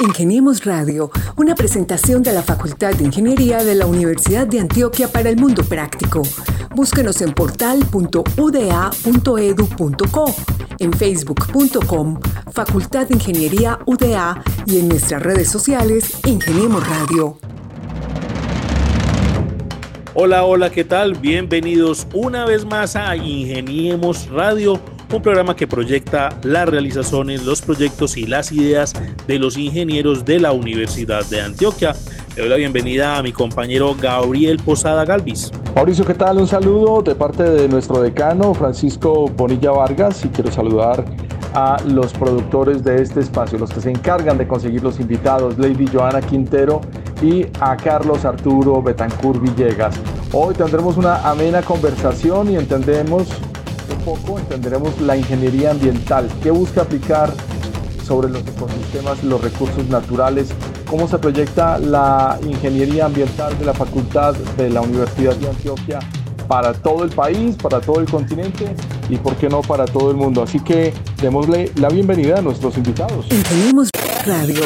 Ingeniemos Radio, una presentación de la Facultad de Ingeniería de la Universidad de Antioquia para el Mundo Práctico. Búsquenos en portal.uda.edu.co, en facebook.com, Facultad de Ingeniería UDA y en nuestras redes sociales Ingeniemos Radio. Hola, hola, ¿qué tal? Bienvenidos una vez más a Ingeniemos Radio un programa que proyecta las realizaciones, los proyectos y las ideas de los ingenieros de la Universidad de Antioquia. Le doy la bienvenida a mi compañero Gabriel Posada Galvis. Mauricio, ¿qué tal? Un saludo de parte de nuestro decano Francisco Bonilla Vargas y quiero saludar a los productores de este espacio, los que se encargan de conseguir los invitados, Lady Joana Quintero y a Carlos Arturo Betancur Villegas. Hoy tendremos una amena conversación y entendemos poco entenderemos la ingeniería ambiental, qué busca aplicar sobre los ecosistemas y los recursos naturales, cómo se proyecta la ingeniería ambiental de la Facultad de la Universidad de Antioquia para todo el país, para todo el continente y, por qué no, para todo el mundo. Así que démosle la bienvenida a nuestros invitados. Radio.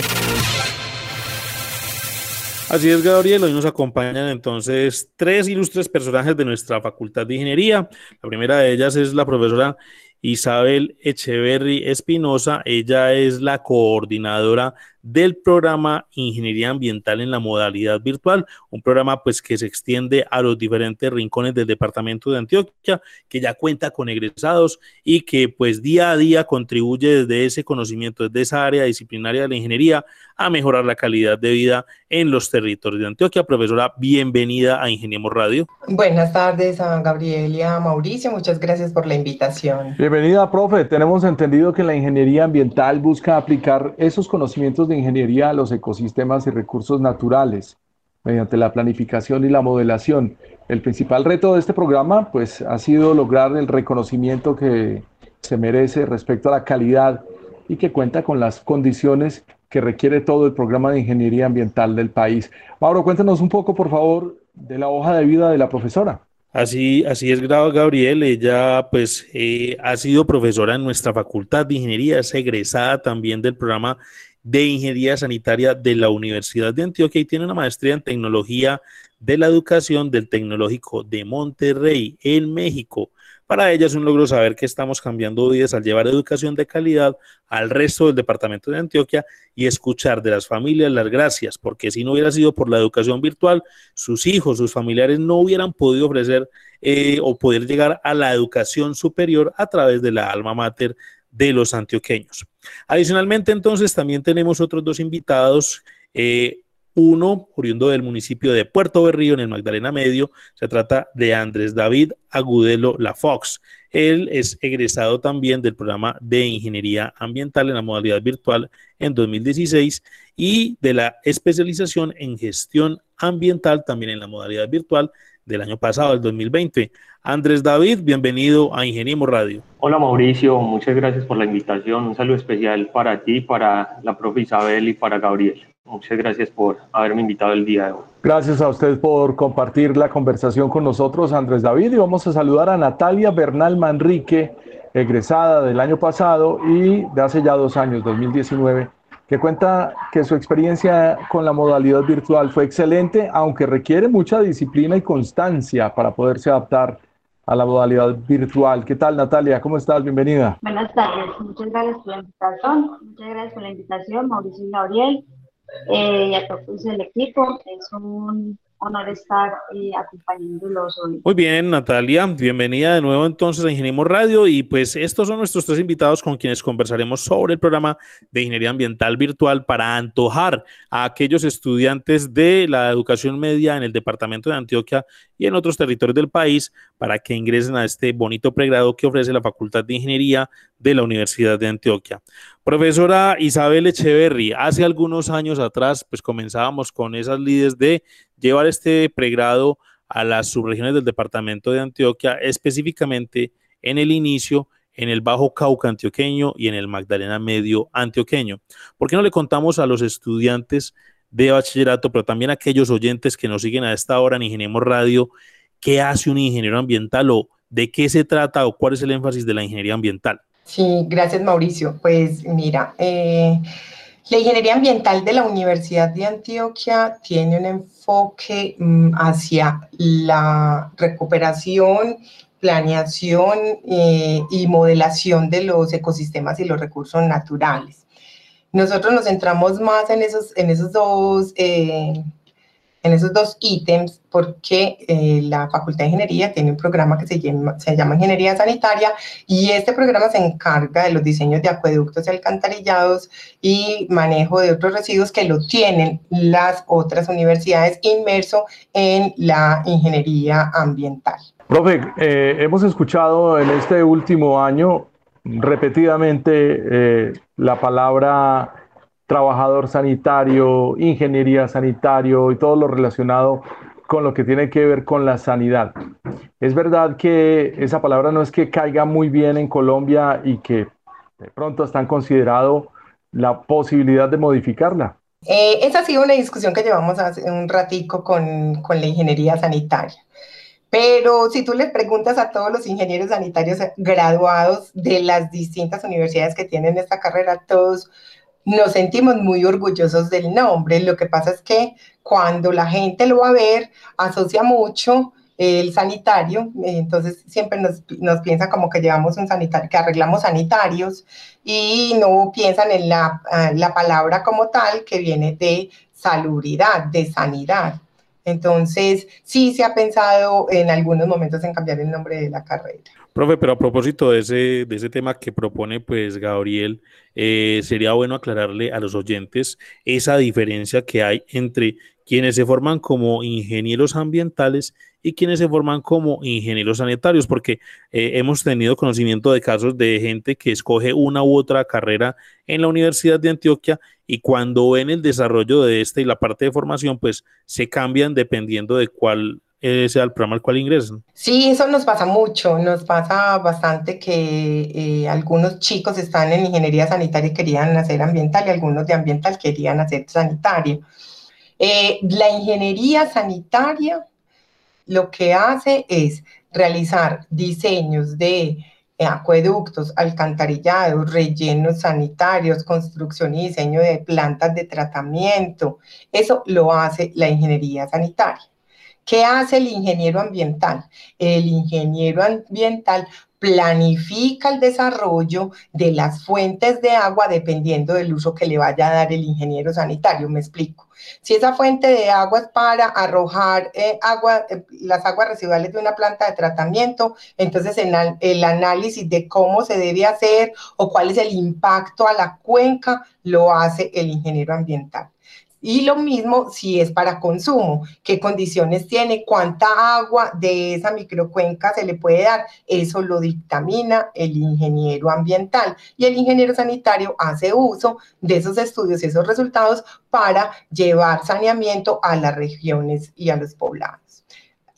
Así es, Gabriel. Hoy nos acompañan entonces tres ilustres personajes de nuestra Facultad de Ingeniería. La primera de ellas es la profesora Isabel Echeverry Espinosa. Ella es la coordinadora del programa Ingeniería Ambiental en la modalidad virtual, un programa pues que se extiende a los diferentes rincones del departamento de Antioquia, que ya cuenta con egresados y que pues día a día contribuye desde ese conocimiento, desde esa área disciplinaria de la ingeniería a mejorar la calidad de vida en los territorios de Antioquia. Profesora, bienvenida a Ingeniemos Radio. Buenas tardes a Gabriel y a Mauricio, muchas gracias por la invitación. Bienvenida, profe. Tenemos entendido que la ingeniería ambiental busca aplicar esos conocimientos de ingeniería a los ecosistemas y recursos naturales mediante la planificación y la modelación. El principal reto de este programa pues, ha sido lograr el reconocimiento que se merece respecto a la calidad y que cuenta con las condiciones que requiere todo el programa de ingeniería ambiental del país. Mauro, cuéntanos un poco, por favor, de la hoja de vida de la profesora. Así, así es, Gabriel. Ella, pues, eh, ha sido profesora en nuestra Facultad de Ingeniería, es egresada también del programa de Ingeniería Sanitaria de la Universidad de Antioquia y tiene una maestría en Tecnología de la Educación del Tecnológico de Monterrey, en México. Para ella es un logro saber que estamos cambiando vidas al llevar educación de calidad al resto del departamento de Antioquia y escuchar de las familias las gracias, porque si no hubiera sido por la educación virtual, sus hijos, sus familiares no hubieran podido ofrecer eh, o poder llegar a la educación superior a través de la alma mater de los antioqueños. Adicionalmente, entonces, también tenemos otros dos invitados. Eh, uno, oriundo del municipio de Puerto Berrío, en el Magdalena Medio, se trata de Andrés David Agudelo La Fox. Él es egresado también del programa de Ingeniería Ambiental en la modalidad virtual en 2016 y de la especialización en gestión ambiental también en la modalidad virtual del año pasado, el 2020. Andrés David, bienvenido a Ingeniemos Radio. Hola Mauricio, muchas gracias por la invitación. Un saludo especial para ti, para la profe Isabel y para Gabriel. Muchas gracias por haberme invitado el día de hoy. Gracias a usted por compartir la conversación con nosotros, Andrés David. Y vamos a saludar a Natalia Bernal Manrique, egresada del año pasado y de hace ya dos años, 2019 que cuenta que su experiencia con la modalidad virtual fue excelente, aunque requiere mucha disciplina y constancia para poderse adaptar a la modalidad virtual. ¿Qué tal, Natalia? ¿Cómo estás? Bienvenida. Buenas tardes. Muchas gracias por la invitación. Muchas gracias por la invitación, Mauricio y Gabriel, eh, y a el equipo. Es un honor estar eh, acompañándolos hoy. Muy bien, Natalia, bienvenida de nuevo entonces a Ingeniemos Radio y pues estos son nuestros tres invitados con quienes conversaremos sobre el programa de Ingeniería Ambiental Virtual para antojar a aquellos estudiantes de la educación media en el departamento de Antioquia y en otros territorios del país para que ingresen a este bonito pregrado que ofrece la Facultad de Ingeniería de la Universidad de Antioquia. Profesora Isabel Echeverry, hace algunos años atrás, pues comenzábamos con esas líderes de llevar este pregrado a las subregiones del departamento de Antioquia, específicamente en el inicio en el Bajo Cauca antioqueño y en el Magdalena Medio antioqueño. ¿Por qué no le contamos a los estudiantes de bachillerato, pero también a aquellos oyentes que nos siguen a esta hora en Ingeniemos Radio, qué hace un ingeniero ambiental o de qué se trata o cuál es el énfasis de la ingeniería ambiental? Sí, gracias Mauricio. Pues mira, eh, La ingeniería ambiental de la Universidad de Antioquia tiene un enfoque mm, hacia la recuperación, planeación eh, y modelación de los ecosistemas y los recursos naturales. Nosotros nos centramos más en esos, en esos dos eh, en esos dos ítems porque eh, la Facultad de Ingeniería tiene un programa que se llama, Ingeniería Sanitaria y este programa se encarga de los diseños de acueductos y alcantarillados y manejo de otros residuos que lo tienen las otras universidades inmerso en la ingeniería ambiental. Profe, eh, hemos escuchado en este último año repetidamente eh, la palabra trabajador sanitario, ingeniería sanitario y todo lo relacionado con lo que tiene que ver con la sanidad. Es verdad que esa palabra no es que caiga muy bien en Colombia y que de pronto están considerado la posibilidad de modificarla. Eh, esa ha sido una discusión que llevamos hace un ratico con, con la ingeniería sanitaria. Pero si tú le preguntas a todos los ingenieros sanitarios graduados de las distintas universidades que tienen esta carrera, todos nos sentimos muy orgullosos del nombre. Lo que pasa es que cuando la gente lo va a ver, asocia mucho el sanitario, entonces siempre nos, nos piensa como que llevamos un sanitario, que arreglamos sanitarios y no piensan en la, la palabra como tal que viene de salubridad, de sanidad. Entonces, sí se ha pensado en algunos momentos en cambiar el nombre de la carrera. Profe, pero a propósito de ese, de ese tema que propone pues Gabriel, eh, sería bueno aclararle a los oyentes esa diferencia que hay entre quienes se forman como ingenieros ambientales y quienes se forman como ingenieros sanitarios, porque eh, hemos tenido conocimiento de casos de gente que escoge una u otra carrera en la Universidad de Antioquia y cuando ven el desarrollo de esta y la parte de formación, pues se cambian dependiendo de cuál eh, sea el programa al cual ingresan. Sí, eso nos pasa mucho, nos pasa bastante que eh, algunos chicos están en ingeniería sanitaria y querían hacer ambiental y algunos de ambiental querían hacer sanitario. Eh, la ingeniería sanitaria lo que hace es realizar diseños de acueductos, alcantarillados, rellenos sanitarios, construcción y diseño de plantas de tratamiento. Eso lo hace la ingeniería sanitaria. ¿Qué hace el ingeniero ambiental? El ingeniero ambiental planifica el desarrollo de las fuentes de agua dependiendo del uso que le vaya a dar el ingeniero sanitario. Me explico. Si esa fuente de agua es para arrojar eh, agua, eh, las aguas residuales de una planta de tratamiento, entonces en el análisis de cómo se debe hacer o cuál es el impacto a la cuenca lo hace el ingeniero ambiental. Y lo mismo si es para consumo, qué condiciones tiene, cuánta agua de esa microcuenca se le puede dar, eso lo dictamina el ingeniero ambiental y el ingeniero sanitario hace uso de esos estudios y esos resultados para llevar saneamiento a las regiones y a los poblados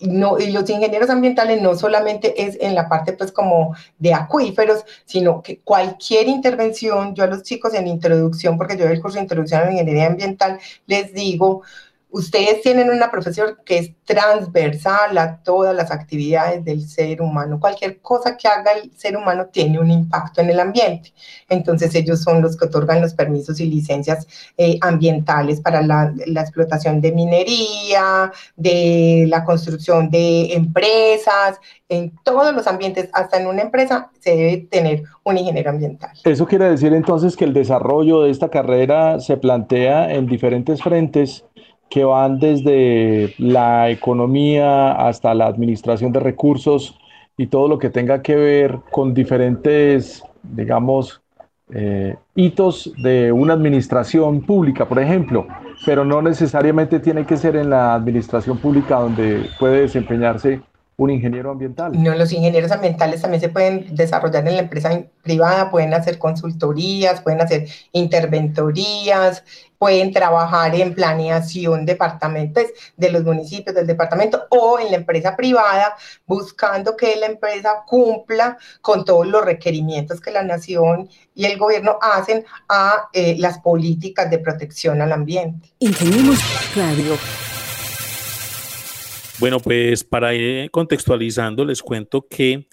no, y los ingenieros ambientales no solamente es en la parte pues como de acuíferos, sino que cualquier intervención, yo a los chicos en introducción, porque yo doy el curso de introducción a la ingeniería ambiental, les digo, ustedes tienen una profesión que es transversal a todas las actividades del ser humano. Cualquier cosa que haga el ser humano tiene un impacto en el ambiente. Entonces ellos son los que otorgan los permisos y licencias eh, ambientales para la, la, explotación de minería, de la construcción de empresas. En todos los ambientes, hasta en una empresa, se debe tener un ingeniero ambiental. Eso quiere decir entonces que el desarrollo de esta carrera se plantea en diferentes frentes que van desde la economía hasta la administración de recursos y todo lo que tenga que ver con diferentes, digamos, eh, hitos de una administración pública, por ejemplo, pero no necesariamente tiene que ser en la administración pública donde puede desempeñarse un ingeniero ambiental. No, los ingenieros ambientales también se pueden desarrollar en la empresa privada, pueden hacer consultorías, pueden hacer interventorías, pueden trabajar en planeación departamentos de los municipios del departamento o en la empresa privada, buscando que la empresa cumpla con todos los requerimientos que la nación y el gobierno hacen a eh, las políticas de protección al ambiente. Ingeniemos Radio. Bueno, pues para ir contextualizando, les cuento que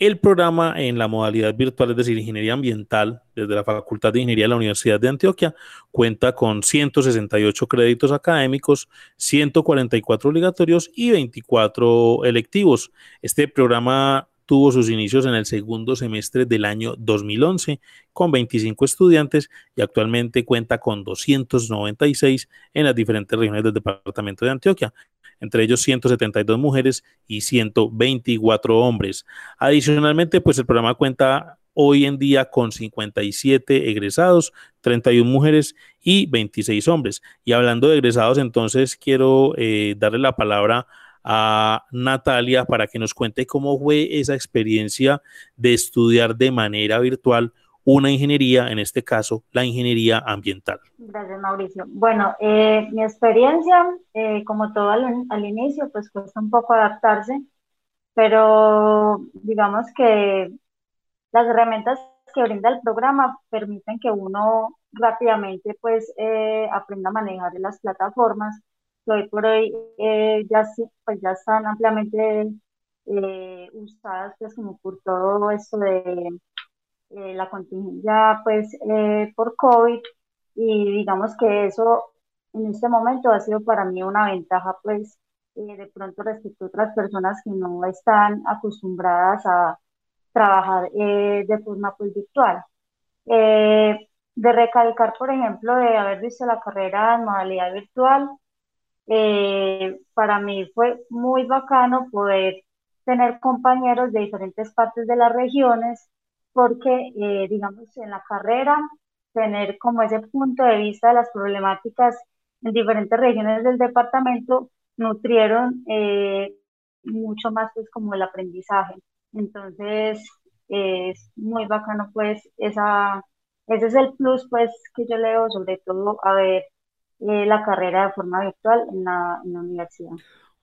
El programa en la modalidad virtual, es decir, ingeniería ambiental, desde la Facultad de Ingeniería de la Universidad de Antioquia, cuenta con 168 créditos académicos, 144 obligatorios y 24 electivos. Este programa tuvo sus inicios en el segundo semestre del año 2011 con 25 estudiantes y actualmente cuenta con 296 en las diferentes regiones del departamento de Antioquia entre ellos 172 mujeres y 124 hombres. Adicionalmente, pues el programa cuenta hoy en día con 57 egresados, 31 mujeres y 26 hombres. Y hablando de egresados, entonces quiero eh, darle la palabra a Natalia para que nos cuente cómo fue esa experiencia de estudiar de manera virtual una ingeniería, en este caso la ingeniería ambiental. Gracias, Mauricio. Bueno, eh, mi experiencia, eh, como todo al, inicio, pues cuesta un poco adaptarse, pero digamos que las herramientas que brinda el programa permiten que uno rápidamente pues eh, aprenda a manejar las plataformas que hoy por hoy ya, pues, ya están ampliamente usadas pues como por todo esto de eh, la contingencia pues eh, por COVID y digamos que eso en este momento ha sido para mí una ventaja pues eh, de pronto respecto a otras personas que no están acostumbradas a trabajar de forma pues virtual. de recalcar, por ejemplo, de haber visto la carrera en modalidad virtual, para mí fue muy bacano poder tener compañeros de diferentes partes de las regiones porque, eh, digamos, en la carrera, tener como ese punto de vista de las problemáticas en diferentes regiones del departamento nutrieron eh, mucho más pues como el aprendizaje. Entonces, es muy bacano pues esa, ese es el plus pues que yo leo sobre todo a ver eh, la carrera de forma virtual en la, universidad.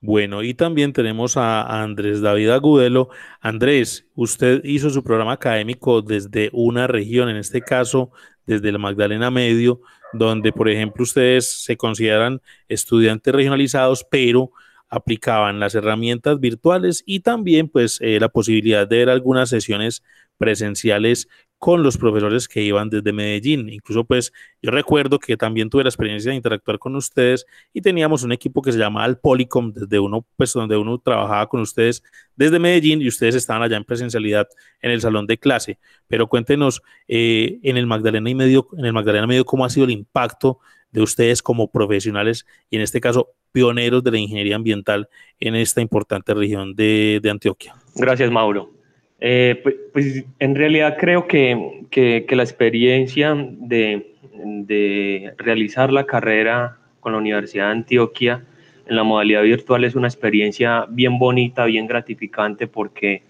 Bueno, y también tenemos a Andrés David Agudelo. Andrés, usted hizo su programa académico desde una región, en este caso desde la Magdalena Medio, donde, por ejemplo, ustedes se consideran estudiantes regionalizados, pero aplicaban las herramientas virtuales y también pues eh, la posibilidad de ver algunas sesiones presenciales con los profesores que iban desde Medellín. Incluso pues yo recuerdo que también tuve la experiencia de interactuar con ustedes y teníamos un equipo que se llamaba el Policom, desde uno, pues donde uno trabajaba con ustedes desde Medellín y ustedes estaban allá en presencialidad en el salón de clase. Pero cuéntenos eh, en el Magdalena y Medio, en el Magdalena Medio, cómo ha sido el impacto de ustedes como profesionales y en este caso pioneros de la ingeniería ambiental en esta importante región de Antioquia. Gracias, Mauro. Eh, pues, pues, en realidad creo que, que, la experiencia de, de, realizar la carrera con la Universidad de Antioquia en la modalidad virtual es una experiencia bien bonita, bien gratificante porque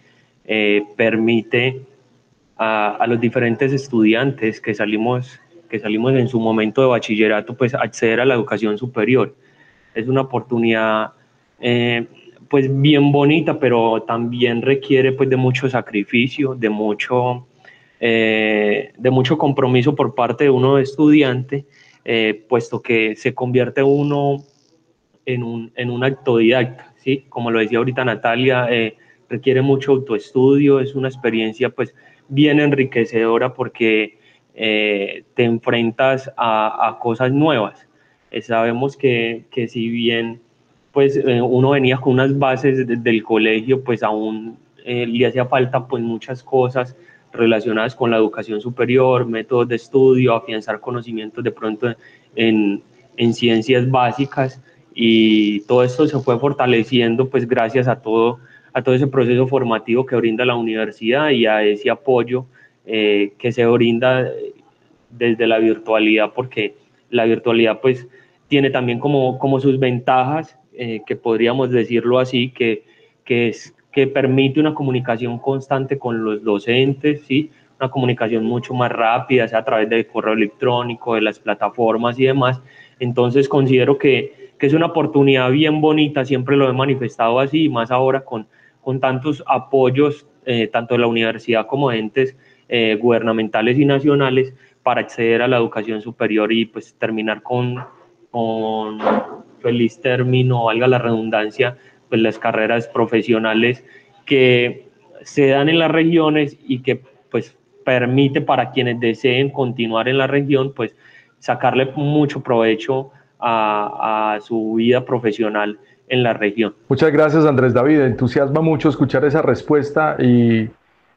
eh, permite a, a, los diferentes estudiantes que salimos, que salimos en su momento de bachillerato pues acceder a la educación superior. Es una oportunidad eh, pues bien bonita, pero también requiere pues de mucho sacrificio, de mucho, eh, de mucho compromiso por parte de uno estudiante, eh, puesto que se convierte uno en un, en un autodidacta, ¿sí? Como lo decía ahorita Natalia, eh, requiere mucho autoestudio, es una experiencia pues bien enriquecedora porque te enfrentas a, a cosas nuevas. sabemos que, que si bien pues eh, uno venía con unas bases del colegio, pues aún eh, le hacía falta pues muchas cosas relacionadas con la educación superior, métodos de estudio, afianzar conocimientos de pronto en, en ciencias básicas. Y todo esto se fue fortaleciendo pues gracias a todo, a todo ese proceso formativo que brinda la universidad y a ese apoyo eh, que se brinda desde la virtualidad porque la virtualidad pues tiene también como, como sus ventajas eh, que podríamos decirlo así, que, que, es, que permite una comunicación constante con los docentes, ¿sí? una comunicación mucho más rápida, sea a través del correo electrónico, de las plataformas y demás. Entonces considero que, que es una oportunidad bien bonita, siempre lo he manifestado así, más ahora con, con tantos apoyos, eh, tanto de la universidad como de entes eh, gubernamentales y nacionales, para acceder a la educación superior y pues terminar con, con feliz término, valga la redundancia, pues las carreras profesionales que se dan en las regiones y que pues permite para quienes deseen continuar en la región, pues sacarle mucho provecho a, su vida profesional en la región. Muchas gracias Andrés David, entusiasma mucho escuchar esa respuesta y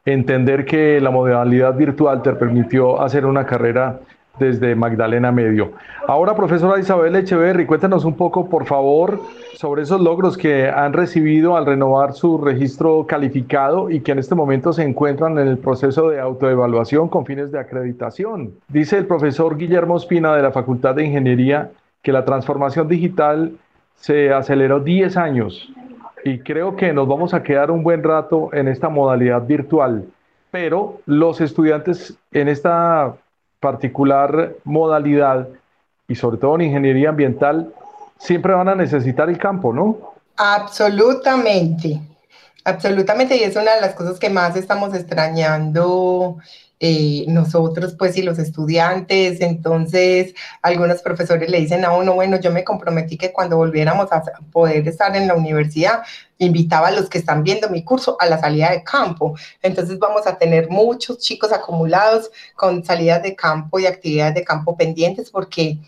entender que la modalidad virtual te permitió hacer una carrera desde Magdalena Medio. Ahora, profesora Isabel Echeverry, cuéntanos un poco, por favor, sobre esos logros que han recibido al renovar su registro calificado y que en este momento se encuentran en el proceso de autoevaluación con fines de acreditación. Dice el profesor Guillermo Espina de la Facultad de Ingeniería que la transformación digital se aceleró 10 años y creo que nos vamos a quedar un buen rato en esta modalidad virtual, pero los estudiantes en esta particular modalidad y sobre todo en ingeniería ambiental siempre van a necesitar el campo, ¿no? Absolutamente, absolutamente, y es una de las cosas que más estamos extrañando eh, nosotros, pues, y los estudiantes. Entonces, algunos profesores le dicen a uno, bueno, yo me comprometí que cuando volviéramos a poder estar en la universidad, invitaba a los que están viendo mi curso a la salida de campo. Entonces, vamos a tener muchos chicos acumulados con salidas de campo y actividades de campo pendientes porque...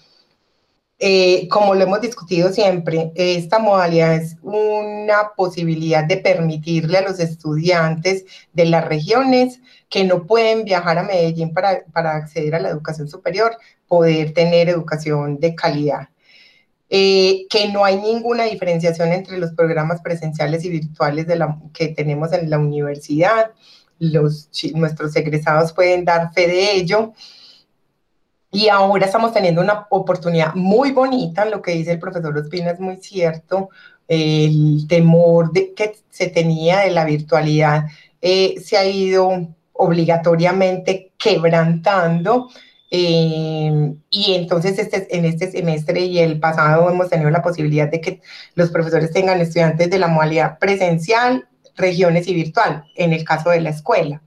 Eh, como lo hemos discutido siempre, esta modalidad es una posibilidad de permitirle a los estudiantes de las regiones que no pueden viajar a Medellín para, para acceder a la educación superior, poder tener educación de calidad. Eh, que no hay ninguna diferenciación entre los programas presenciales y virtuales de la, que tenemos en la universidad. Los, nuestros egresados pueden dar fe de ello. Y ahora estamos teniendo una oportunidad muy bonita, lo que dice el profesor Ospina es muy cierto, el temor que se tenía de la virtualidad eh, se ha ido obligatoriamente quebrantando. Eh, y entonces este, en este semestre y el pasado hemos tenido la posibilidad de que los profesores tengan estudiantes de la modalidad presencial, regiones y virtual, en el caso de la escuela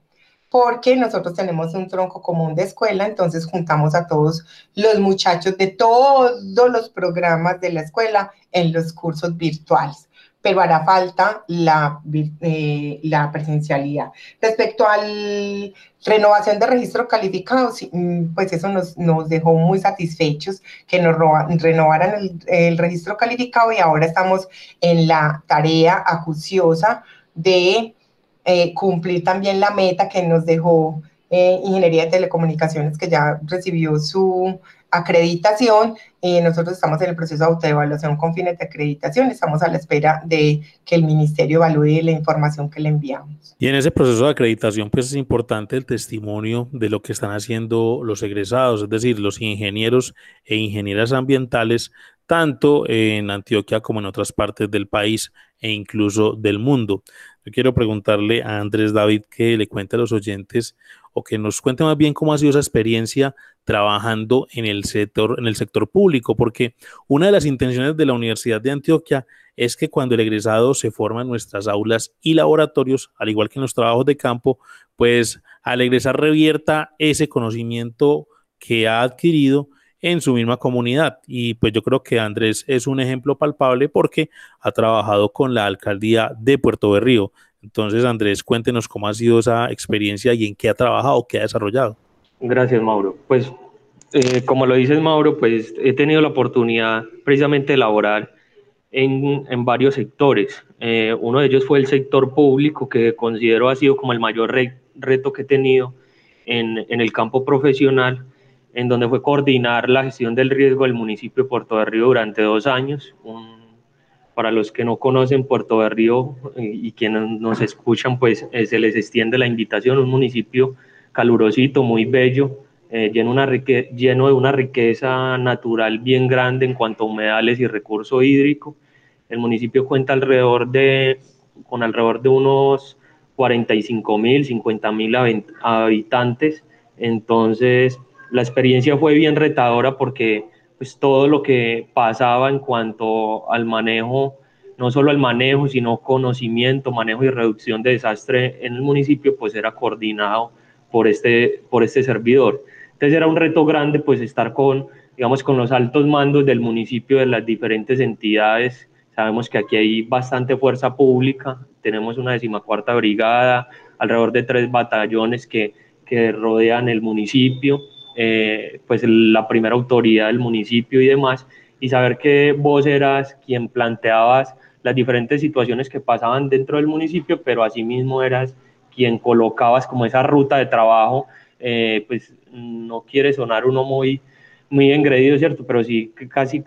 porque nosotros tenemos un tronco común de escuela, entonces juntamos a todos los muchachos de todos los programas de la escuela en los cursos virtuales pero hará falta la, eh, presencialidad. Respecto a la renovación de registro calificado, mm, pues eso nos, nos dejó muy satisfechos que nos renovaran el, el, registro calificado y ahora estamos en la tarea acuciosa de eh, cumplir también la meta que nos dejó eh, Ingeniería de Telecomunicaciones, que ya recibió su acreditación. y nosotros estamos en el proceso de autoevaluación con fines de acreditación. Estamos a la espera de que el ministerio evalúe la información que le enviamos. Y en ese proceso de acreditación, pues es importante el testimonio de lo que están haciendo los egresados, es decir, los ingenieros e ingenieras ambientales, tanto en Antioquia como en otras partes del país e incluso del mundo. Yo quiero preguntarle a Andrés David que le cuente a los oyentes o que nos cuente más bien cómo ha sido esa experiencia trabajando en el sector, en el sector público, porque una de las intenciones de la Universidad de Antioquia es que cuando el egresado se forma en nuestras aulas y laboratorios, al igual que en los trabajos de campo, pues al egresar revierta ese conocimiento que ha adquirido en su misma comunidad. Y pues yo creo que Andrés es un ejemplo palpable porque ha trabajado con la alcaldía de Puerto Berrío. Entonces, Andrés, cuéntenos cómo ha sido esa experiencia y en qué ha trabajado, qué ha desarrollado. Gracias, Mauro. Pues, eh, como lo dices, Mauro, pues he tenido la oportunidad precisamente de laborar en, en varios sectores. Eh, uno de ellos fue el sector público, que considero ha sido como el mayor reto que he tenido en, en el campo profesional en donde fue coordinar la gestión del riesgo del municipio de Puerto de Río durante dos años. para los que no conocen Puerto de Río eh, y, quienes nos escuchan, pues eh, se les extiende la invitación, un municipio calurosito, muy bello, eh, lleno, lleno de una riqueza natural bien grande en cuanto a humedales y recurso hídrico. El municipio cuenta alrededor de, con alrededor de unos 45 mil, 50 mil habitantes, entonces la experiencia fue bien retadora porque pues todo lo que pasaba en cuanto al manejo, no solo al manejo, sino conocimiento, manejo y reducción de desastre en el municipio, pues era coordinado por este, por este servidor. Entonces era un reto grande pues estar con, digamos, con los altos mandos del municipio, de las diferentes entidades. Sabemos que aquí hay bastante fuerza pública, tenemos una decimacuarta brigada, alrededor de tres batallones que, que rodean el municipio, eh, pues la primera autoridad del municipio y demás, y saber que vos eras quien planteabas las diferentes situaciones que pasaban dentro del municipio, pero asimismo eras quien colocabas como esa ruta de trabajo, eh, pues no quiere sonar uno muy, muy engreído, ¿cierto? Pero sí casi,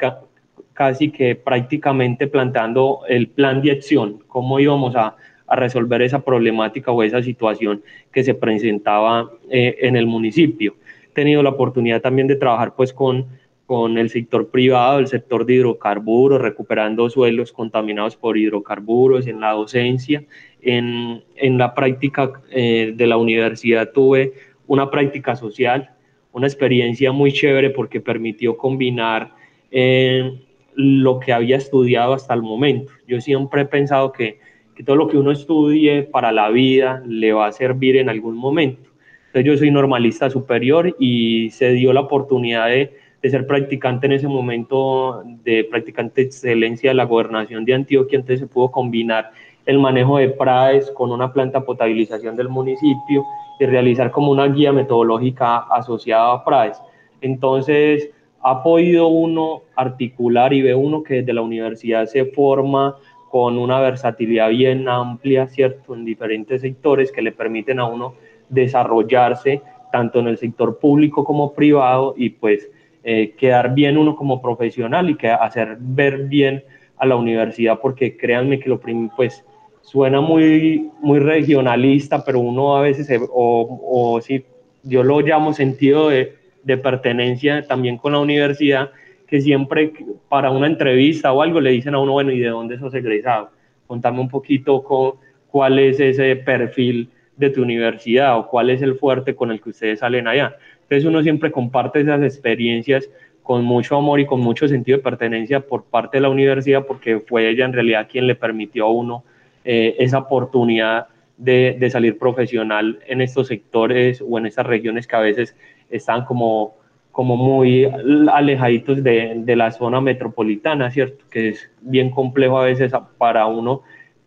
casi que prácticamente planteando el plan de acción, cómo íbamos a, a resolver esa problemática o esa situación que se presentaba eh, en el municipio. Tenido la oportunidad también de trabajar pues con, con el sector privado, el sector de hidrocarburos, recuperando suelos contaminados por hidrocarburos, en la docencia, en, en la práctica eh, de la universidad tuve una práctica social, una experiencia muy chévere porque permitió combinar eh, lo que había estudiado hasta el momento. Yo siempre he pensado que, que, todo lo que uno estudie para la vida le va a servir en algún momento. Yo soy normalista superior y se dio la oportunidad de, de ser practicante en ese momento, de practicante excelencia de la gobernación de Antioquia, entonces se pudo combinar el manejo de PRAES con una planta potabilización del municipio y realizar como una guía metodológica asociada a PRAES. Entonces, ha podido uno articular y ve uno que desde la universidad se forma con una versatilidad bien amplia, ¿cierto?, en diferentes sectores que le permiten a uno desarrollarse tanto en el sector público como privado y pues eh, quedar bien uno como profesional y que hacer ver bien a la universidad porque créanme que lo pues suena muy, muy regionalista, pero uno a veces, o, o si yo lo llamo sentido de, de, pertenencia también con la universidad, que siempre para una entrevista o algo le dicen a uno, bueno, ¿y de dónde sos egresado? Contame un poquito con, cuál es ese perfil de tu universidad o cuál es el fuerte con el que ustedes salen allá. Entonces uno siempre comparte esas experiencias con mucho amor y con mucho sentido de pertenencia por parte de la universidad porque fue ella en realidad quien le permitió a uno eh, esa oportunidad de, de, salir profesional en estos sectores o en estas regiones que a veces están como, como muy alejaditos de, de, la zona metropolitana, ¿cierto? Que es bien complejo a veces para uno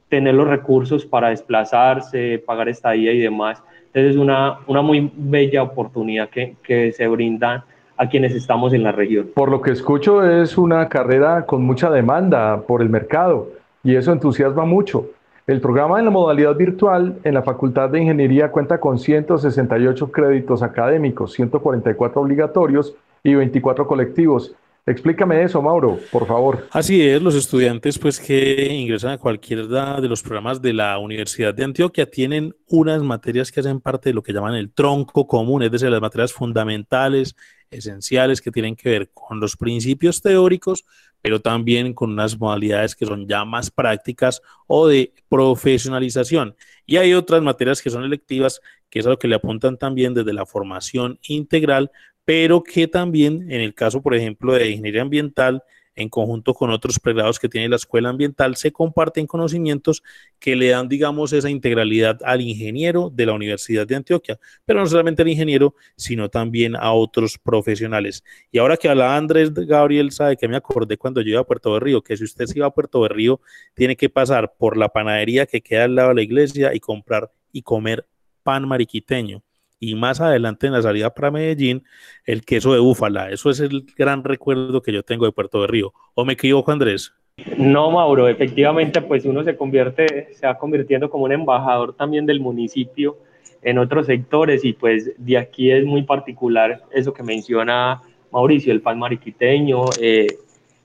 tener los recursos para desplazarse, pagar estadía y demás. Entonces es una, una muy bella oportunidad que, que se brinda a quienes estamos en la región. Por lo que escucho es una carrera con mucha demanda por el mercado y eso entusiasma mucho. El programa en la modalidad virtual en la Facultad de Ingeniería cuenta con 168 créditos académicos, 144 obligatorios y 24 colectivos. Explícame eso, Mauro, por favor. Así es, los estudiantes pues que ingresan a cualquiera de los programas de la Universidad de Antioquia tienen unas materias que hacen parte de lo que llaman el tronco común, es decir, las materias fundamentales, esenciales que tienen que ver con los principios teóricos, pero también con unas modalidades que son ya más prácticas o de profesionalización. Y hay otras materias que son electivas, que es a lo que le apuntan también desde la formación integral, pero que también en el caso, por ejemplo, de ingeniería ambiental, en conjunto con otros pregrados que tiene la escuela ambiental, se comparten conocimientos que le dan, digamos, esa integralidad al ingeniero de la Universidad de Antioquia, pero no solamente al ingeniero, sino también a otros profesionales. Y ahora que habla Andrés Gabriel, sabe que me acordé cuando yo iba a Puerto de Río, que si usted se iba a Puerto de Río, tiene que pasar por la panadería que queda al lado de la iglesia y comprar y comer pan mariquiteño y más adelante en la salida para Medellín, el queso de búfala. Eso es el gran recuerdo que yo tengo de Puerto de Río. ¿O me equivoco, Andrés? No, Mauro, efectivamente, pues uno se convierte, se va convirtiendo como un embajador también del municipio en otros sectores y pues de aquí es muy particular eso que menciona Mauricio, el pan mariquiteño, eh,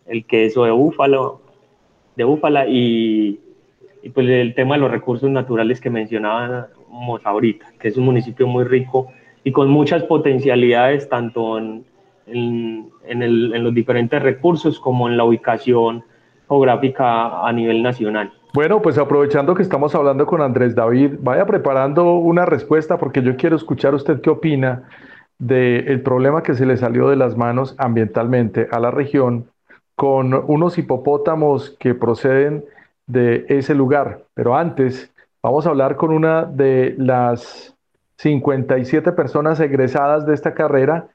el queso de búfalo, de búfala y, y, pues el tema de los recursos naturales que mencionaba ahorita, que es un municipio muy rico y con muchas potencialidades, tanto en los diferentes recursos como en la ubicación geográfica a nivel nacional. Bueno, pues aprovechando que estamos hablando con Andrés David, vaya preparando una respuesta porque yo quiero escuchar usted qué opina del problema que se le salió de las manos ambientalmente a la región con unos hipopótamos que proceden de ese lugar. Pero antes, Vamos a hablar con una de las 57 personas egresadas de esta carrera.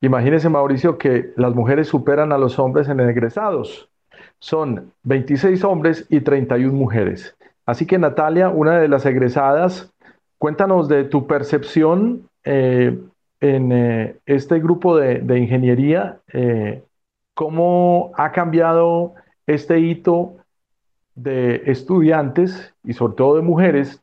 Imagínese, Mauricio, que las mujeres superan a los hombres en egresados. son 26 hombres y 31 mujeres. Así que Natalia, una de las egresadas, cuéntanos de tu percepción eh, en eh, este grupo de, ingeniería, eh, cómo ha cambiado este hito de estudiantes y sobre todo de mujeres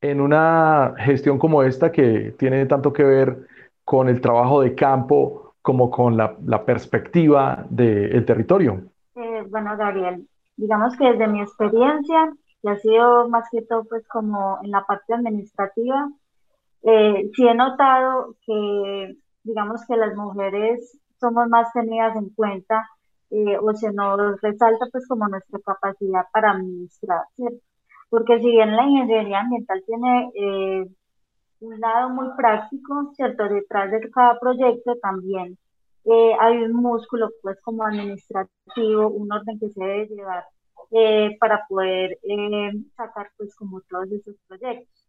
en una gestión como esta que tiene tanto que ver con el trabajo de campo como con la, perspectiva del territorio. Eh, bueno, Gabriel, digamos que desde mi experiencia, que ha sido más que todo pues como en la parte administrativa, eh, sí he notado que digamos que las mujeres somos más tenidas en cuenta eh, o se nos resalta pues como nuestra capacidad para administrar, ¿cierto? Porque si bien la ingeniería ambiental tiene eh, un lado muy práctico, ¿cierto? Detrás de cada proyecto también eh, hay un músculo pues como administrativo, un orden que se debe llevar para poder sacar pues como todos esos proyectos.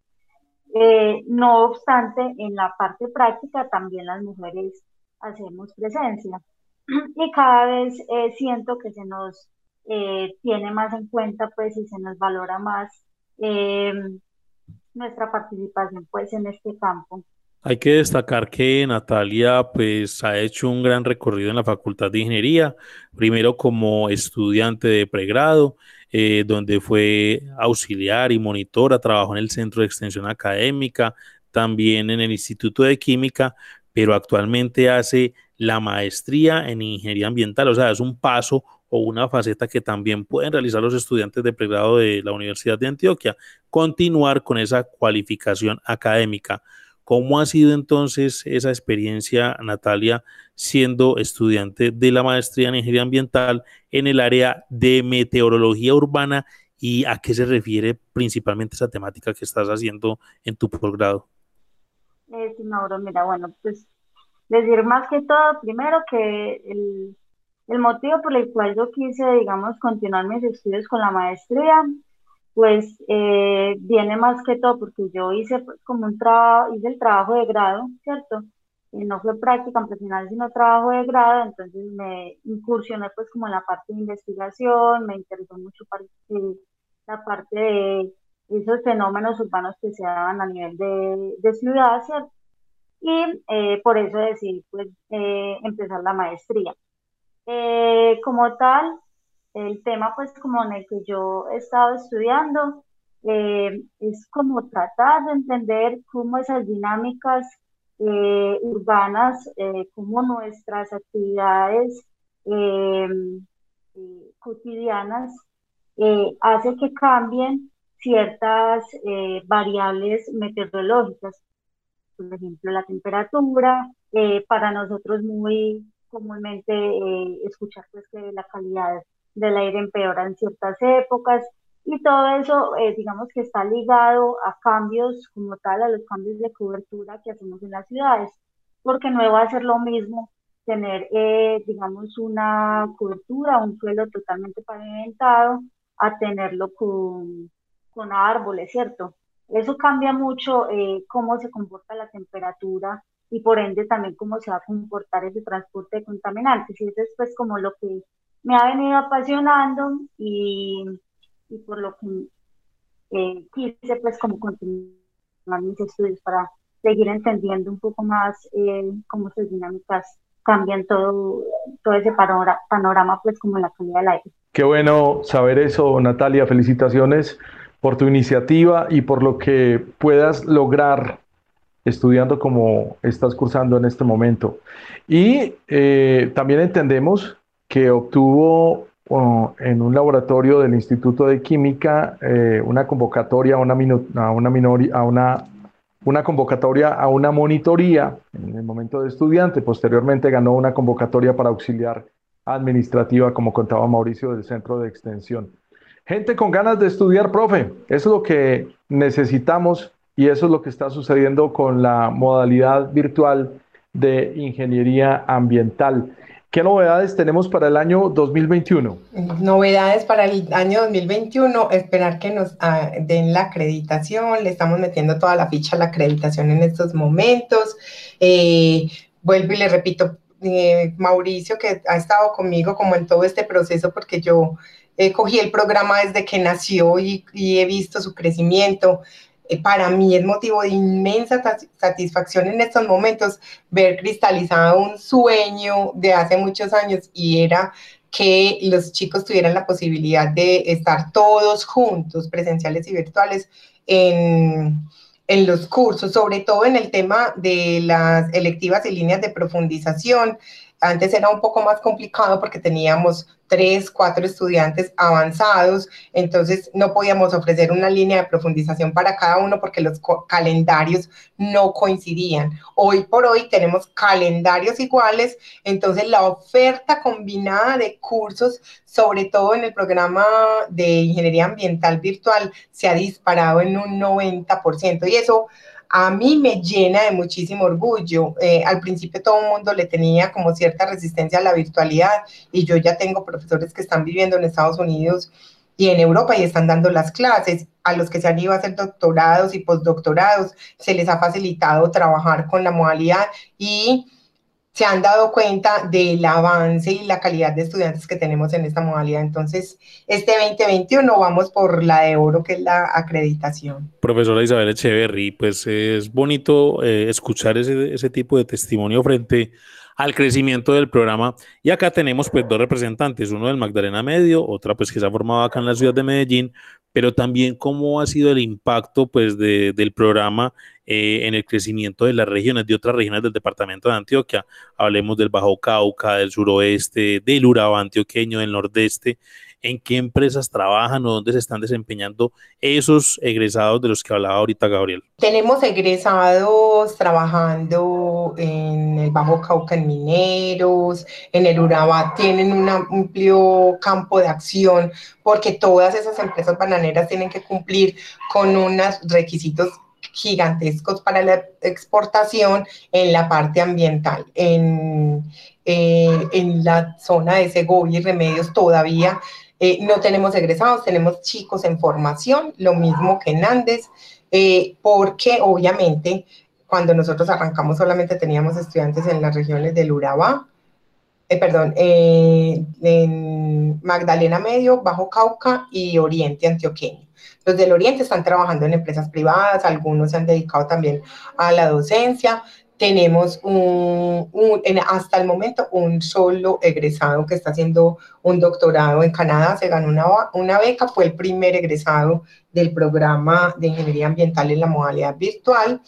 no obstante, en la parte práctica también las mujeres hacemos presencia. Y cada vez eh, siento que se nos eh, tiene más en cuenta pues y se nos valora más eh, nuestra participación pues en este campo. Hay que destacar que Natalia pues ha hecho un gran recorrido en la Facultad de Ingeniería, primero como estudiante de pregrado, donde fue auxiliar y monitora, trabajó en el Centro de Extensión Académica, también en el Instituto de Química, pero actualmente hace la maestría en ingeniería ambiental, o sea, es un paso o una faceta que también pueden realizar los estudiantes de pregrado de la Universidad de Antioquia, continuar con esa cualificación académica. ¿Cómo ha sido entonces esa experiencia, Natalia, siendo estudiante de la maestría en ingeniería ambiental en el área de meteorología urbana y a qué se refiere principalmente esa temática que estás haciendo en tu posgrado? Eh, Mauro, mira, bueno, pues decir más que todo, primero que el, el motivo por el cual yo quise, digamos, continuar mis estudios con la maestría, pues eh, viene más que todo porque yo hice pues, como un trabajo, hice el trabajo de grado, ¿cierto? Y no fue práctica profesional, sino trabajo de grado, entonces me incursioné pues como en la parte de investigación, me interesó mucho eh, la parte de esos fenómenos urbanos que se daban a nivel de, de ciudad, ¿cierto? Y eh, por eso decidí pues, eh, empezar la maestría. Eh, como tal, el tema pues como en el que yo he estado estudiando es como tratar de entender cómo esas dinámicas urbanas, cómo nuestras actividades cotidianas hace que cambien ciertas variables meteorológicas por ejemplo, la temperatura, eh, para nosotros muy comúnmente eh, escuchar pues que la calidad del aire empeora en ciertas épocas y todo eso eh, digamos que está ligado a cambios como tal, a los cambios de cobertura que hacemos en las ciudades, porque no va a ser lo mismo tener digamos una cobertura, un suelo totalmente pavimentado a tenerlo con, con árboles, ¿cierto? Eso cambia mucho eh, cómo se comporta la temperatura y por ende también cómo se va a comportar ese transporte de contaminantes. Y eso es pues como lo que me ha venido apasionando y, y por lo que eh, quise pues como continuar mis estudios para seguir entendiendo un poco más eh, cómo sus dinámicas cambian todo, todo ese panorama, panorama pues como la calidad del aire. Qué bueno saber eso, Natalia. Felicitaciones por tu iniciativa y por lo que puedas lograr estudiando como estás cursando en este momento. Y eh, también entendemos que obtuvo en un laboratorio del Instituto de Química eh, una convocatoria a una, a una, a una, una convocatoria a una monitoría en el momento de estudiante. Posteriormente ganó una convocatoria para auxiliar administrativa, como contaba Mauricio, del Centro de Extensión. Gente con ganas de estudiar, profe. Eso es lo que necesitamos y eso es lo que está sucediendo con la modalidad virtual de ingeniería ambiental. ¿Qué novedades tenemos para el año 2021? Novedades para el año 2021, esperar que nos ah, den la acreditación, le estamos metiendo toda la ficha a la acreditación en estos momentos. Eh, vuelvo y le repito, eh, Mauricio, que ha estado conmigo como en todo este proceso, porque yo eh, cogí el programa desde que nació y, he visto su crecimiento. Eh, para mí es motivo de inmensa satisfacción en estos momentos ver cristalizado un sueño de hace muchos años y era que los chicos tuvieran la posibilidad de estar todos juntos, presenciales y virtuales, en, en los cursos, sobre todo en el tema de las electivas y líneas de profundización. Antes era un poco más complicado porque teníamos tres, cuatro estudiantes avanzados, entonces no podíamos ofrecer una línea de profundización para cada uno porque los calendarios no coincidían. Hoy por hoy tenemos calendarios iguales, entonces la oferta combinada de cursos, sobre todo en el programa de ingeniería ambiental virtual, se ha disparado en un 90% y eso a mí me llena de muchísimo orgullo. Eh, al principio todo el mundo le tenía como cierta resistencia a la virtualidad y yo ya tengo profesores que están viviendo en Estados Unidos y en Europa y están dando las clases. A los que se han ido a hacer doctorados y postdoctorados se les ha facilitado trabajar con la modalidad y se han dado cuenta del avance y la calidad de estudiantes que tenemos en esta modalidad. Entonces, este 2021 vamos por la de oro, que es la acreditación. Profesora Isabel Echeverry, pues es bonito eh, escuchar ese, ese tipo de testimonio frente al crecimiento del programa. Y acá tenemos pues dos representantes, uno del Magdalena Medio, otra pues que se ha formado acá en la ciudad de Medellín, pero también cómo ha sido el impacto pues del programa eh, en el crecimiento de las regiones, de otras regiones del departamento de Antioquia. Hablemos del Bajo Cauca, del suroeste, del Urabá antioqueño, del nordeste. ¿En qué empresas trabajan o dónde se están desempeñando esos egresados de los que hablaba ahorita Gabriel? Tenemos egresados trabajando en el Bajo Cauca en mineros, en el Urabá tienen un amplio campo de acción porque todas esas empresas bananeras tienen que cumplir con unos requisitos gigantescos para la exportación en la parte ambiental. En, eh, en la zona de Segovia y Remedios todavía eh, no tenemos egresados, tenemos chicos en formación, lo mismo que en Andes, eh, porque obviamente cuando nosotros arrancamos solamente teníamos estudiantes en las regiones del Urabá, perdón, en Magdalena Medio, Bajo Cauca y Oriente Antioqueño. Los del Oriente están trabajando en empresas privadas, algunos se han dedicado también a la docencia. Tenemos un, hasta el momento un solo egresado que está haciendo un doctorado en Canadá, se ganó una, una beca, fue el primer egresado del programa de ingeniería ambiental en la modalidad virtual.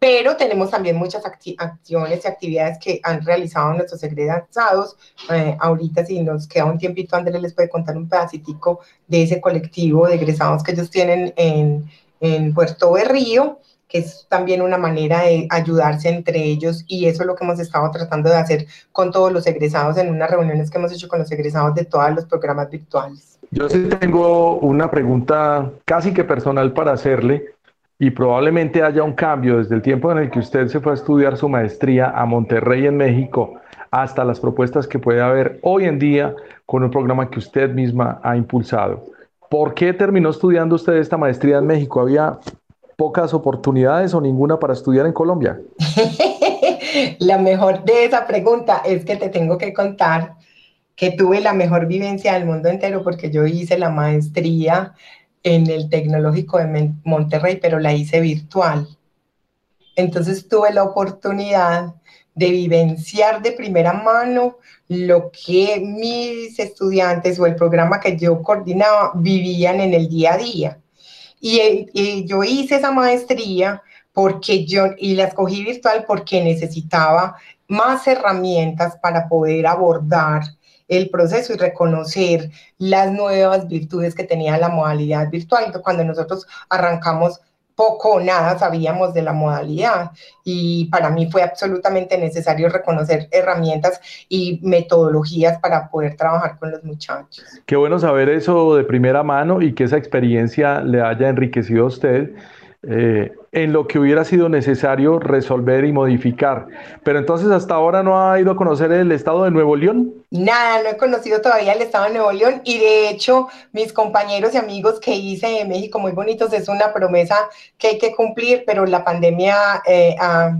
Pero tenemos también muchas acciones y actividades que han realizado nuestros egresados. Eh, ahorita, si nos queda un tiempito, Andrés les puede contar un pedacitico de ese colectivo de egresados que ellos tienen en, en Puerto Berrío, que es también una manera de ayudarse entre ellos y eso es lo que hemos estado tratando de hacer con todos los egresados en unas reuniones que hemos hecho con los egresados de todos los programas virtuales. Yo sí tengo una pregunta casi que personal para hacerle y probablemente haya un cambio desde el tiempo en el que usted se fue a estudiar su maestría a Monterrey en México hasta las propuestas que puede haber hoy en día con un programa que usted misma ha impulsado. ¿Por qué terminó estudiando usted esta maestría en México? ¿Había pocas oportunidades o ninguna para estudiar en Colombia? la mejor de esa pregunta es que te tengo que contar que tuve la mejor vivencia del mundo entero porque yo hice la maestría en el Tecnológico de Monterrey, pero la hice virtual. Entonces tuve la oportunidad de vivenciar de primera mano lo que mis estudiantes o el programa que yo coordinaba vivían en el día a día. Y, yo hice esa maestría porque yo, y la escogí virtual porque necesitaba más herramientas para poder abordar el proceso y reconocer las nuevas virtudes que tenía la modalidad virtual. Cuando nosotros arrancamos poco o nada sabíamos de la modalidad y para mí fue absolutamente necesario reconocer herramientas y metodologías para poder trabajar con los muchachos. Qué bueno saber eso de primera mano y que esa experiencia le haya enriquecido a usted eh, en lo que hubiera sido necesario resolver y modificar. Pero entonces hasta ahora no ha ido a conocer el estado de Nuevo León. Nada, no he conocido todavía el estado de Nuevo León y de hecho mis compañeros y amigos que hice en México muy bonitos es una promesa que hay que cumplir, pero la pandemia eh, ha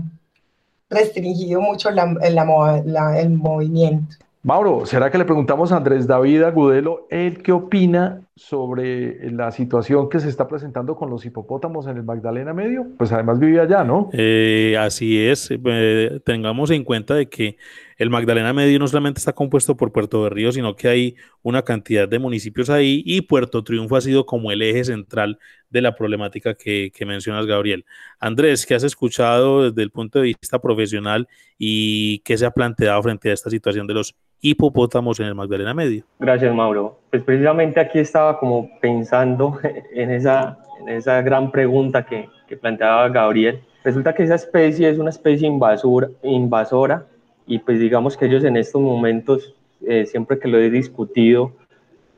restringido mucho el movimiento. Mauro, ¿será que le preguntamos a Andrés David Agudelo, él qué opina sobre la situación que se está presentando con los hipopótamos en el Magdalena Medio? Pues además vive allá, ¿no? Eh, así es, eh, tengamos en cuenta de que el Magdalena Medio no solamente está compuesto por Puerto de Río, sino que hay una cantidad de municipios ahí y Puerto Triunfo ha sido como el eje central de la problemática que, que mencionas, Gabriel. Andrés, ¿qué has escuchado desde el punto de vista profesional y qué se ha planteado frente a esta situación de los hipopótamos en el Magdalena Medio. Gracias, Mauro. Pues precisamente aquí estaba como pensando en esa, en esa gran pregunta que, que planteaba Gabriel. Resulta que esa especie es una especie invasora, invasora y pues digamos que ellos en estos momentos, eh, siempre que lo he discutido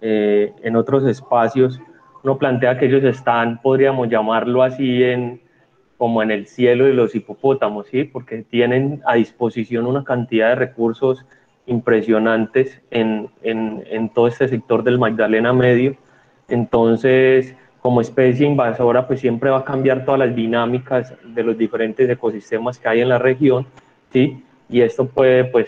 eh, en otros espacios, uno plantea que ellos están, podríamos llamarlo así, en, como en el cielo de los hipopótamos, ¿sí? porque tienen a disposición una cantidad de recursos impresionantes en, en, en, todo este sector del Magdalena Medio. Entonces, como especie invasora, pues siempre va a cambiar todas las dinámicas de los diferentes ecosistemas que hay en la región, ¿sí? Y esto puede, pues,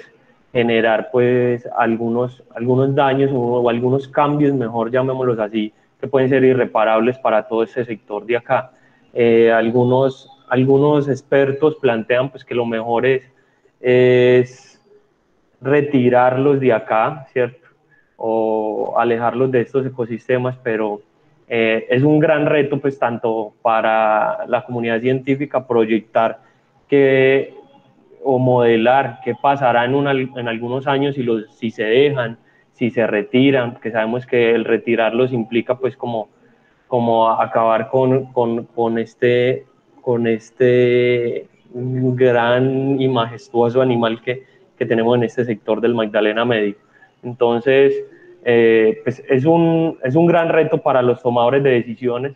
generar, pues, algunos, algunos daños o, algunos cambios, mejor llamémoslos así, que pueden ser irreparables para todo este sector de acá. Eh, algunos, algunos expertos plantean, pues, que lo mejor es, es retirarlos de acá, ¿cierto? O alejarlos de estos ecosistemas, pero eh, es un gran reto, pues, tanto para la comunidad científica proyectar que o modelar qué pasará en, en algunos años si, los, si se dejan, si se retiran, que sabemos que el retirarlos implica pues como, como acabar con, con, con, este, con este gran y majestuoso animal que, que tenemos en este sector del Magdalena Medio. Entonces, eh, pues es, un, es un gran reto para los tomadores de decisiones,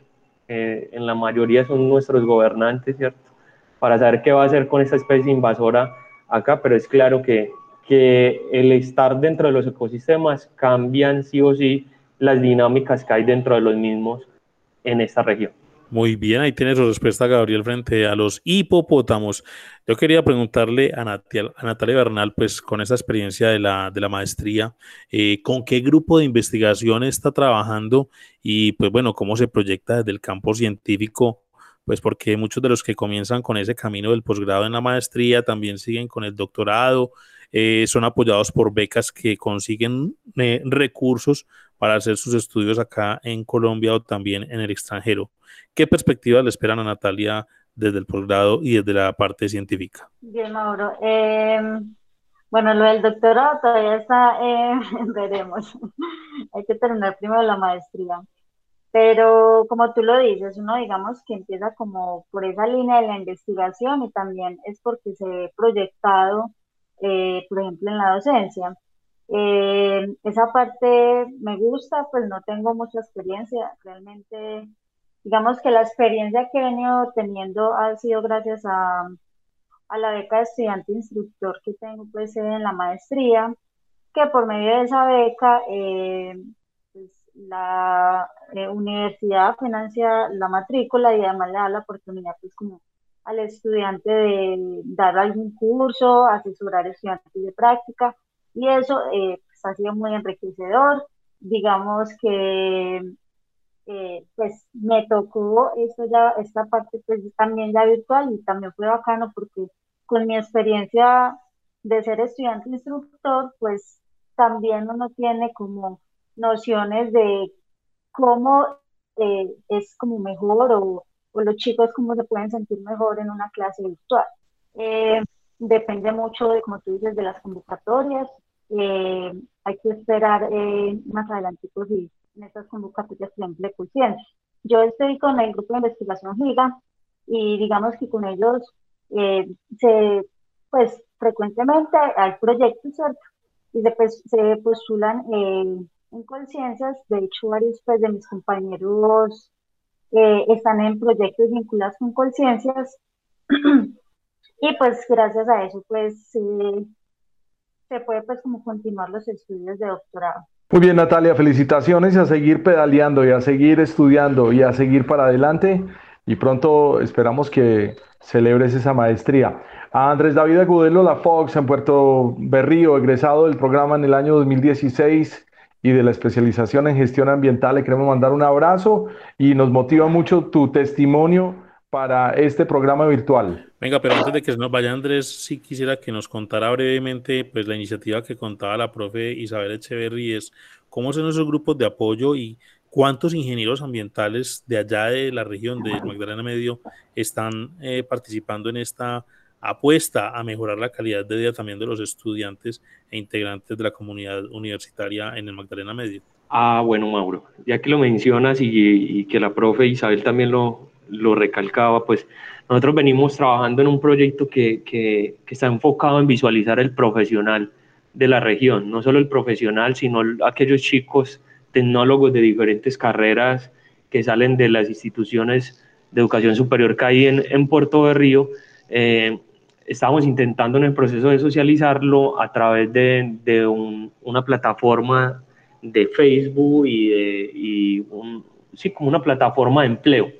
en la mayoría son nuestros gobernantes, ¿cierto? Para saber qué va a hacer con esta especie invasora acá, pero es claro que, que el estar dentro de los ecosistemas cambian sí o sí las dinámicas que hay dentro de los mismos en esta región. Muy bien, ahí tiene su respuesta, Gabriel, frente a los hipopótamos. Yo quería preguntarle a, Natalia Bernal, pues con esa experiencia de la, de la maestría, eh, ¿con qué grupo de investigación está trabajando y pues bueno, cómo se proyecta desde el campo científico? Pues porque muchos de los que comienzan con ese camino del posgrado en la maestría también siguen con el doctorado, eh, son apoyados por becas que consiguen eh, recursos para hacer sus estudios acá en Colombia o también en el extranjero. ¿Qué perspectivas le esperan a Natalia desde el posgrado y desde la parte científica? Bien, Mauro. Em, bueno, lo del doctorado todavía está, eh, veremos. Hay que terminar primero la maestría. Pero como tú lo dices, uno digamos que empieza como por esa línea de la investigación y también es porque se ve proyectado, eh, por ejemplo, en la docencia. Eh, esa parte me gusta, pues no tengo mucha experiencia, realmente digamos que la experiencia que he venido teniendo ha sido gracias a, a la beca de estudiante instructor que tengo pues en la maestría, que por medio de esa beca eh, pues, la eh, universidad financia la matrícula y además le da la oportunidad pues como al estudiante de dar algún curso, asesorar estudiantes de práctica y eso eh, pues, ha sido muy enriquecedor. Digamos que eh, pues me tocó esto ya, esta parte pues también ya virtual y también fue bacano porque con mi experiencia de ser estudiante instructor, pues también uno tiene como nociones de cómo eh, es como mejor o, o, los chicos cómo se pueden sentir mejor en una clase virtual. Eh, depende mucho de, como tú dices, de las convocatorias. hay que esperar más adelante pues, si en estas convocatorias, ejemplo, de Yo estoy con el grupo de investigación GIGA y digamos que con ellos eh, se, pues frecuentemente hay proyectos, ¿cierto? Y se, pues, se postulan eh, en conciencias, de hecho varios pues, de mis compañeros eh, están en proyectos vinculados con conciencias y pues gracias a eso pues se puede pues como continuar los estudios de doctorado. Muy bien, Natalia, felicitaciones y a seguir pedaleando y a seguir estudiando y a seguir para adelante. Y pronto esperamos que celebres esa maestría. A Andrés David Agudelo, la Fox en Puerto Berrío, egresado del programa en el año 2016 y de la especialización en gestión ambiental, le queremos mandar un abrazo y nos motiva mucho tu testimonio para este programa virtual. Venga, pero antes de que nos vaya Andrés, sí quisiera que nos contara brevemente pues la iniciativa que contaba la profe Isabel Echeverry es cómo son esos grupos de apoyo y cuántos ingenieros ambientales de allá de la región de Magdalena Medio están eh, participando en esta apuesta a mejorar la calidad de vida también de los estudiantes e integrantes de la comunidad universitaria en el Magdalena Medio. Ah, bueno, Mauro, ya que lo mencionas y, y que la profe Isabel también lo, lo recalcaba, pues nosotros venimos trabajando en un proyecto que, que, está enfocado en visualizar el profesional de la región, no solo el profesional, sino aquellos chicos tecnólogos de diferentes carreras que salen de las instituciones de educación superior que hay en, en Puerto de Río. Eh, estamos intentando en el proceso de socializarlo a través de, de una plataforma de Facebook y, de, y sí, como una plataforma de empleo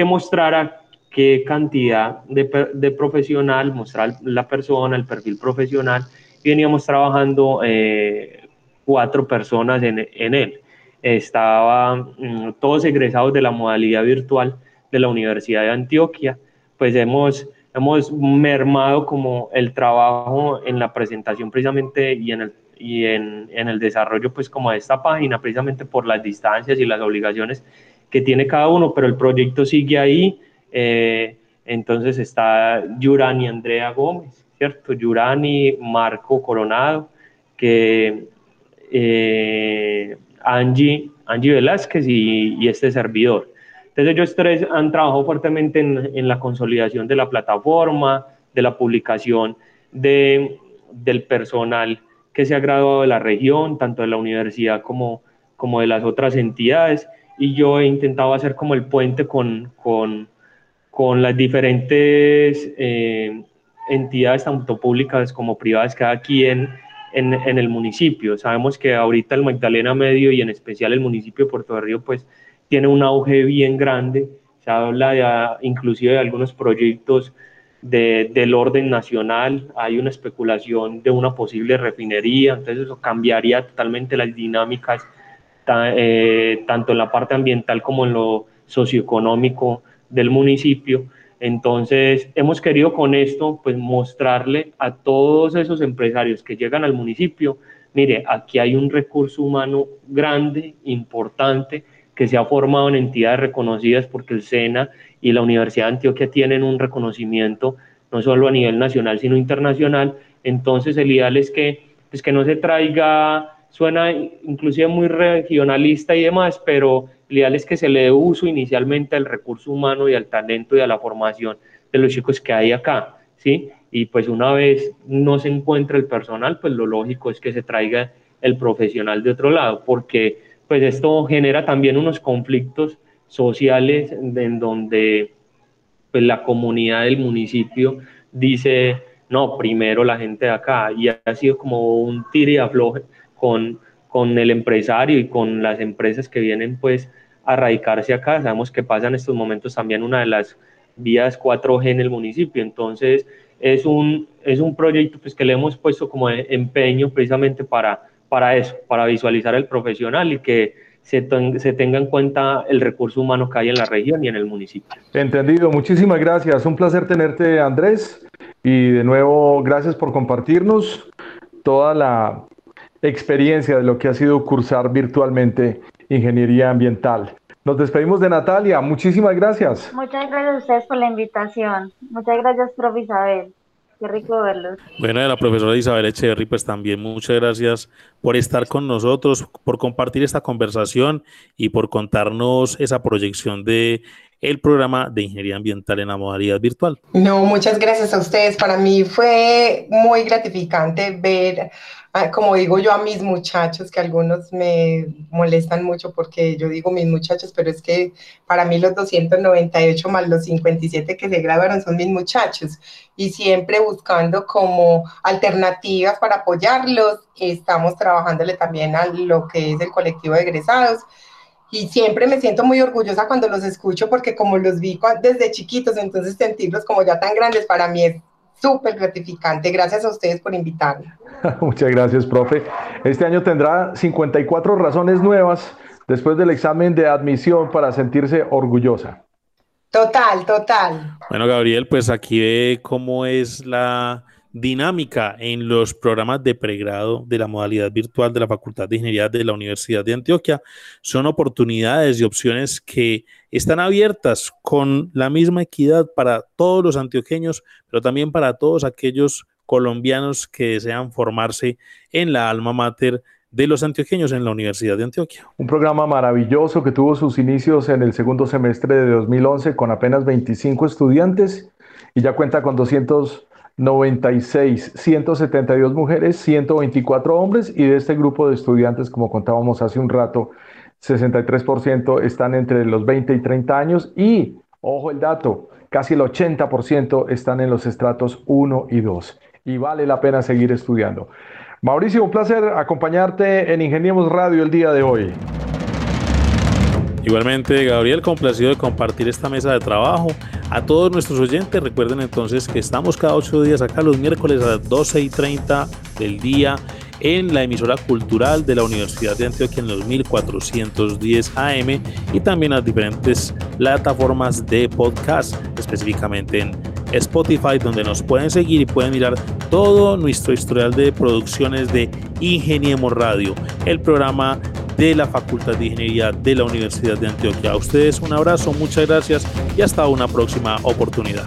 que mostrara qué cantidad de, de, profesional, mostrar la persona, el perfil profesional, y veníamos trabajando eh, cuatro personas en, en él. Estaban mm, todos egresados de la modalidad virtual de la Universidad de Antioquia, pues hemos, hemos mermado como el trabajo en la presentación precisamente y en el y en, en el desarrollo pues como de esta página precisamente por las distancias y las obligaciones que tiene cada uno, pero el proyecto sigue ahí. Eh, entonces está Yurani Andrea Gómez, ¿cierto? Yurani Marco Coronado, que eh, Angie, Angie Velázquez y, este servidor. Entonces ellos tres han trabajado fuertemente en, en, la consolidación de la plataforma, de la publicación de, del personal que se ha graduado de la región, tanto de la universidad como, como de las otras entidades y yo he intentado hacer como el puente con, con, con las diferentes eh, entidades, tanto públicas como privadas, que hay aquí en, en, en, el municipio. Sabemos que ahorita el Magdalena Medio y en especial el municipio de Puerto de Río, pues tiene un auge bien grande. Se habla de, inclusive de algunos proyectos de, del orden nacional, hay una especulación de una posible refinería, entonces eso cambiaría totalmente las dinámicas eh, tanto en la parte ambiental como en lo socioeconómico del municipio. Entonces, hemos querido con esto, pues, mostrarle a todos esos empresarios que llegan al municipio, mire, aquí hay un recurso humano grande, importante, que se ha formado en entidades reconocidas porque el SENA y la Universidad de Antioquia tienen un reconocimiento no solo a nivel nacional, sino internacional. Entonces, el ideal es que, pues, que no se traiga suena inclusive muy regionalista y demás, pero el ideal es que se le dé uso inicialmente al recurso humano y al talento y a la formación de los chicos que hay acá, ¿sí? Y pues una vez no se encuentra el personal, pues lo lógico es que se traiga el profesional de otro lado, porque pues esto genera también unos conflictos sociales en donde pues la comunidad del municipio dice, no, primero la gente de acá, y ha sido como un tire y afloje con, con el empresario y con las empresas que vienen pues a radicarse acá. Sabemos que pasa en estos momentos también una de las vías 4G en el municipio, entonces es un, es un proyecto pues que le hemos puesto como empeño precisamente para, para eso, para visualizar el profesional y que se, se, tenga en cuenta el recurso humano que hay en la región y en el municipio. Entendido, muchísimas gracias. Un placer tenerte, Andrés. Y de nuevo, gracias por compartirnos toda la experiencia de lo que ha sido cursar virtualmente ingeniería ambiental. Nos despedimos de Natalia. Muchísimas gracias. Muchas gracias a ustedes por la invitación. Muchas gracias, profe Isabel. Qué rico verlos. Bueno, de la profesora Isabel Echeverry, pues también muchas gracias por estar con nosotros, por compartir esta conversación y por contarnos esa proyección de el programa de ingeniería ambiental en la modalidad virtual. No, muchas gracias a ustedes. Para mí fue muy gratificante ver como digo yo a mis muchachos, que algunos me molestan mucho porque yo digo mis muchachos, pero es que para mí los 298 más los 57 que se grabaron son mis muchachos y siempre buscando como alternativas para apoyarlos. Estamos trabajándole también a lo que es el colectivo de egresados y siempre me siento muy orgullosa cuando los escucho porque como los vi desde chiquitos, entonces sentirlos como ya tan grandes para mí es súper gratificante. Gracias a ustedes por invitarme. Muchas gracias, profe. Este año tendrá 54 razones nuevas después del examen de admisión para sentirse orgullosa. Total, total. Bueno, Gabriel, pues aquí ve cómo es la dinámica en los programas de pregrado de la modalidad virtual de la Facultad de Ingeniería de la Universidad de Antioquia. Son oportunidades y opciones que están abiertas con la misma equidad para todos los antioqueños, pero también para todos aquellos colombianos que desean formarse en la alma mater de los antioqueños en la Universidad de Antioquia. Un programa maravilloso que tuvo sus inicios en el segundo semestre de 2011 con apenas 25 estudiantes y ya cuenta con 296, 172 mujeres, 124 hombres y de este grupo de estudiantes, como contábamos hace un rato, 63% están entre los 20 y 30 años y, ojo el dato, casi el 80% están en los estratos 1 y 2 y vale la pena seguir estudiando. Mauricio, un placer acompañarte en Ingeniemos Radio el día de hoy. Igualmente, Gabriel, complacido de compartir esta mesa de trabajo. A todos nuestros oyentes, recuerden entonces que estamos cada ocho días acá los miércoles a las 12 y 30 del día en la emisora cultural de la Universidad de Antioquia en los 1410 AM y también las diferentes plataformas de podcast, específicamente en Spotify, donde nos pueden seguir y pueden mirar todo nuestro historial de producciones de Ingeniemos Radio, el programa de la Facultad de Ingeniería de la Universidad de Antioquia. A ustedes un abrazo, muchas gracias y hasta una próxima oportunidad.